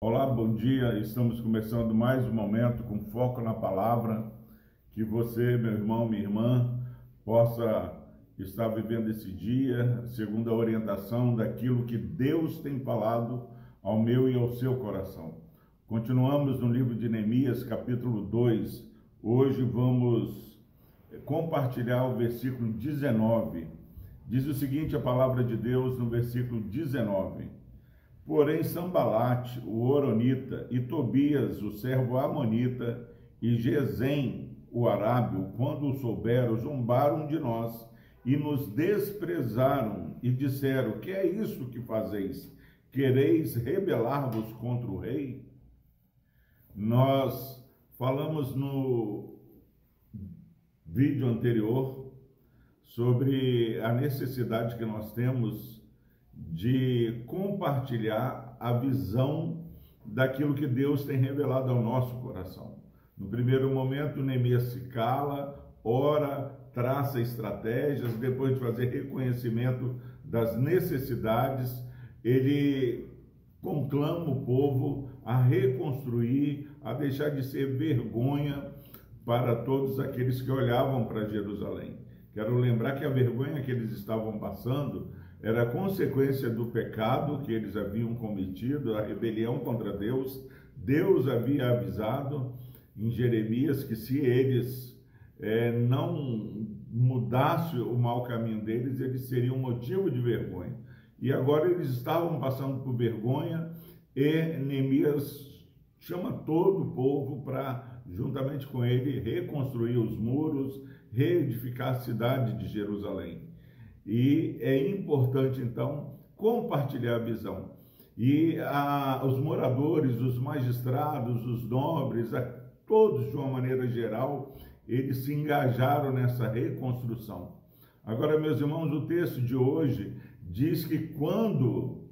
Olá, bom dia. Estamos começando mais um momento com foco na palavra. Que você, meu irmão, minha irmã, possa estar vivendo esse dia segundo a orientação daquilo que Deus tem falado ao meu e ao seu coração. Continuamos no livro de Neemias, capítulo 2. Hoje vamos compartilhar o versículo 19. Diz o seguinte a palavra de Deus no versículo 19. Porém, Sambalate, o Oronita, e Tobias, o servo Amonita, e Gesem, o Arábio, quando o souberam, zombaram de nós e nos desprezaram e disseram: Que é isso que fazeis? Quereis rebelar-vos contra o rei? Nós falamos no vídeo anterior sobre a necessidade que nós temos de compartilhar a visão daquilo que Deus tem revelado ao nosso coração. No primeiro momento, Neemias se cala, ora, traça estratégias, depois de fazer reconhecimento das necessidades, ele conclama o povo a reconstruir, a deixar de ser vergonha para todos aqueles que olhavam para Jerusalém. Quero lembrar que a vergonha que eles estavam passando era consequência do pecado que eles haviam cometido, a rebelião contra Deus. Deus havia avisado em Jeremias que se eles é, não mudassem o mau caminho deles, eles seriam motivo de vergonha. E agora eles estavam passando por vergonha e Neemias chama todo o povo para, juntamente com ele, reconstruir os muros, reedificar a cidade de Jerusalém. E é importante, então, compartilhar a visão. E a, os moradores, os magistrados, os nobres, a, todos de uma maneira geral, eles se engajaram nessa reconstrução. Agora, meus irmãos, o texto de hoje diz que quando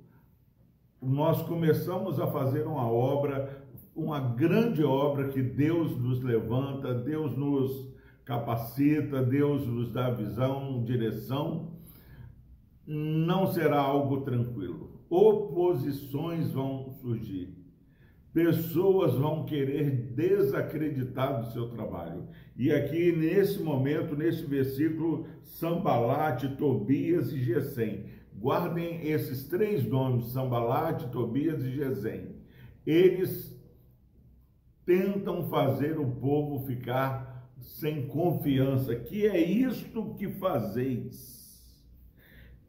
nós começamos a fazer uma obra, uma grande obra que Deus nos levanta, Deus nos capacita, Deus nos dá visão, direção, não será algo tranquilo. Oposições vão surgir. Pessoas vão querer desacreditar do seu trabalho. E aqui, nesse momento, nesse versículo, Sambalate, Tobias e Gesem. Guardem esses três nomes, Sambalate, Tobias e Gesem. Eles tentam fazer o povo ficar sem confiança. Que é isto que fazeis?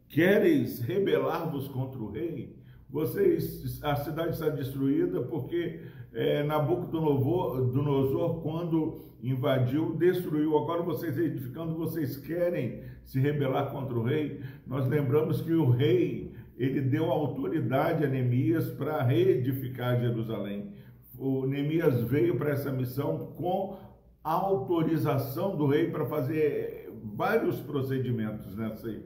Quereis rebelar-vos contra o rei? Vocês, a cidade está destruída porque é, Nabucodonosor, quando invadiu, destruiu. Agora vocês edificando, vocês querem se rebelar contra o rei? Nós lembramos que o rei, ele deu autoridade a Neemias para reedificar Jerusalém. O Neemias veio para essa missão com autorização do rei para fazer vários procedimentos nesse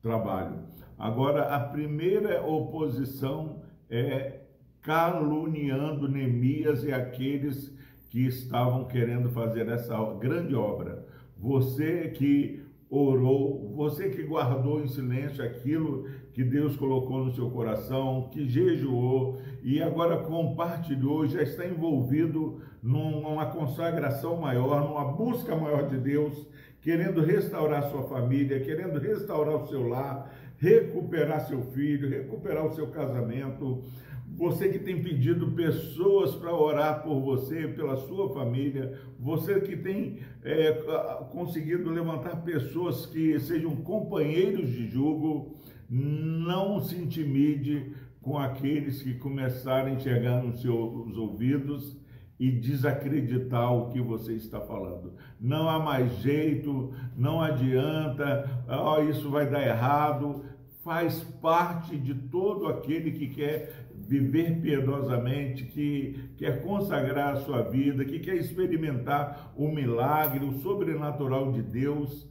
trabalho. Agora, a primeira oposição é caluniando Neemias e aqueles que estavam querendo fazer essa grande obra. Você que orou, você que guardou em silêncio aquilo que Deus colocou no seu coração, que jejuou e agora compartilhou, já está envolvido numa consagração maior, numa busca maior de Deus, querendo restaurar sua família, querendo restaurar o seu lar, recuperar seu filho, recuperar o seu casamento. Você que tem pedido pessoas para orar por você, pela sua família, você que tem é, conseguido levantar pessoas que sejam companheiros de julgo, não se intimide com aqueles que começarem a enxergar nos seus ouvidos e desacreditar o que você está falando. Não há mais jeito, não adianta, oh, isso vai dar errado. Faz parte de todo aquele que quer viver piedosamente, que quer consagrar a sua vida, que quer experimentar o milagre, o sobrenatural de Deus.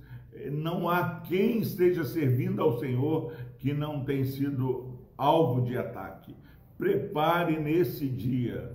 Não há quem esteja servindo ao Senhor que não tenha sido alvo de ataque. Prepare nesse dia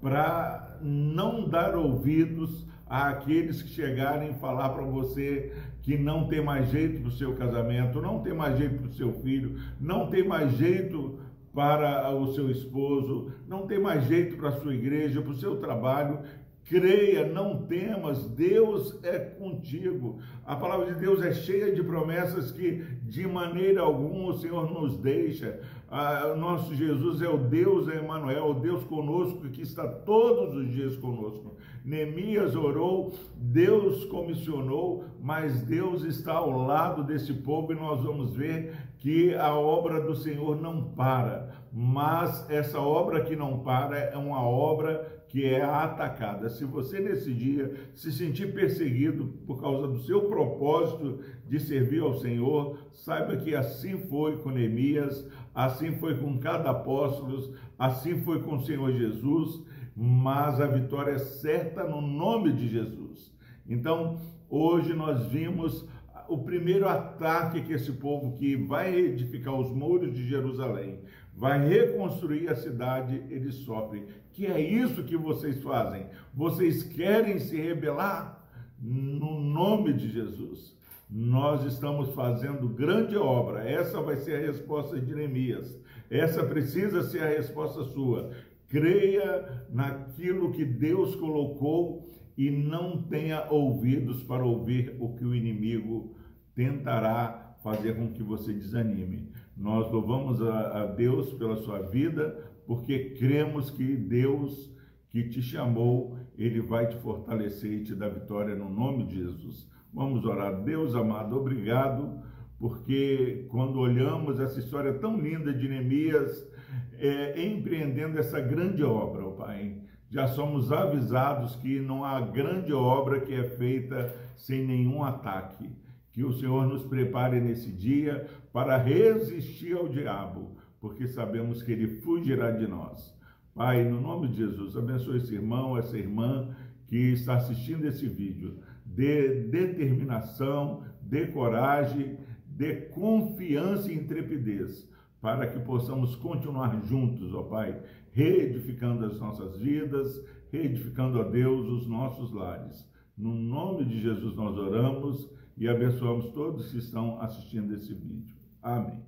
para não dar ouvidos àqueles que chegarem falar para você que não tem mais jeito para o seu casamento, não tem mais jeito para o seu filho, não tem mais jeito para o seu esposo, não tem mais jeito para a sua igreja, para o seu trabalho, creia, não temas, Deus é contigo. A palavra de Deus é cheia de promessas que de maneira alguma o Senhor nos deixa. Ah, nosso Jesus é o Deus Emmanuel, o Deus conosco que está todos os dias conosco. Neemias orou, Deus comissionou, mas Deus está ao lado desse povo e nós vamos ver que a obra do Senhor não para. Mas essa obra que não para é uma obra que é atacada. Se você nesse dia se sentir perseguido por causa do seu propósito de servir ao Senhor, saiba que assim foi com Neemias, assim foi com cada apóstolo, assim foi com o Senhor Jesus, mas a vitória é certa no nome de Jesus. Então, hoje nós vimos o primeiro ataque que esse povo que vai edificar os muros de Jerusalém, vai reconstruir a cidade, eles sofrem. Que é isso que vocês fazem? Vocês querem se rebelar? No nome de Jesus. Nós estamos fazendo grande obra. Essa vai ser a resposta de Neemias. Essa precisa ser a resposta sua. Creia naquilo que Deus colocou e não tenha ouvidos para ouvir o que o inimigo tentará fazer com que você desanime. Nós louvamos a, a Deus pela sua vida, porque cremos que Deus que te chamou, ele vai te fortalecer e te dar vitória no nome de Jesus. Vamos orar. Deus amado, obrigado, porque quando olhamos essa história tão linda de Neemias, é, empreendendo essa grande obra, oh Pai, já somos avisados que não há grande obra que é feita sem nenhum ataque. Que o Senhor nos prepare nesse dia para resistir ao diabo, porque sabemos que ele fugirá de nós. Pai, no nome de Jesus, abençoe esse irmão, essa irmã que está assistindo esse vídeo. Dê determinação, dê coragem, dê confiança e intrepidez para que possamos continuar juntos, ó Pai, reedificando as nossas vidas, reedificando a Deus os nossos lares. No nome de Jesus nós oramos e abençoamos todos que estão assistindo esse vídeo. Amém.